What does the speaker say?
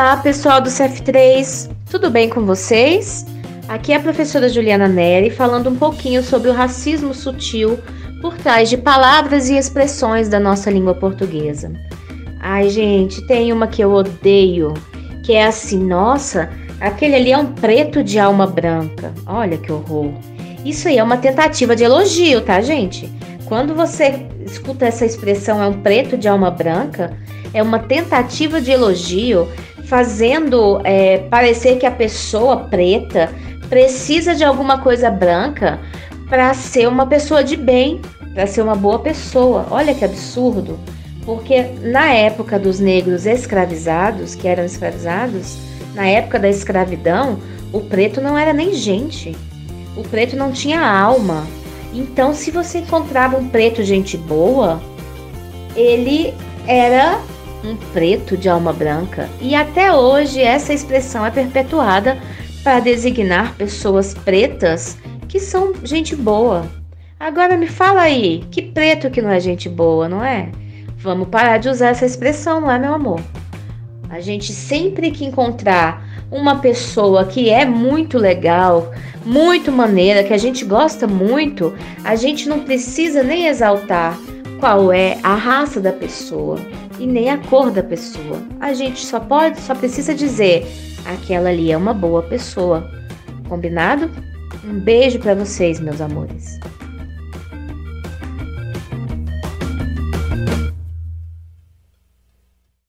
Olá, pessoal do CF3, tudo bem com vocês? Aqui é a professora Juliana Neri falando um pouquinho sobre o racismo sutil por trás de palavras e expressões da nossa língua portuguesa. Ai, gente, tem uma que eu odeio, que é assim, nossa, aquele ali é um preto de alma branca. Olha que horror. Isso aí é uma tentativa de elogio, tá, gente? Quando você escuta essa expressão é um preto de alma branca, é uma tentativa de elogio fazendo é, parecer que a pessoa preta precisa de alguma coisa branca para ser uma pessoa de bem, para ser uma boa pessoa. Olha que absurdo. Porque na época dos negros escravizados, que eram escravizados, na época da escravidão, o preto não era nem gente. O preto não tinha alma. Então, se você encontrava um preto gente boa, ele era um preto de alma branca, e até hoje essa expressão é perpetuada para designar pessoas pretas que são gente boa. Agora me fala aí, que preto que não é gente boa, não é? Vamos parar de usar essa expressão, não é, meu amor? A gente sempre que encontrar uma pessoa que é muito legal, muito maneira, que a gente gosta muito, a gente não precisa nem exaltar qual é a raça da pessoa e nem a cor da pessoa. A gente só pode, só precisa dizer aquela ali é uma boa pessoa. Combinado? Um beijo para vocês, meus amores.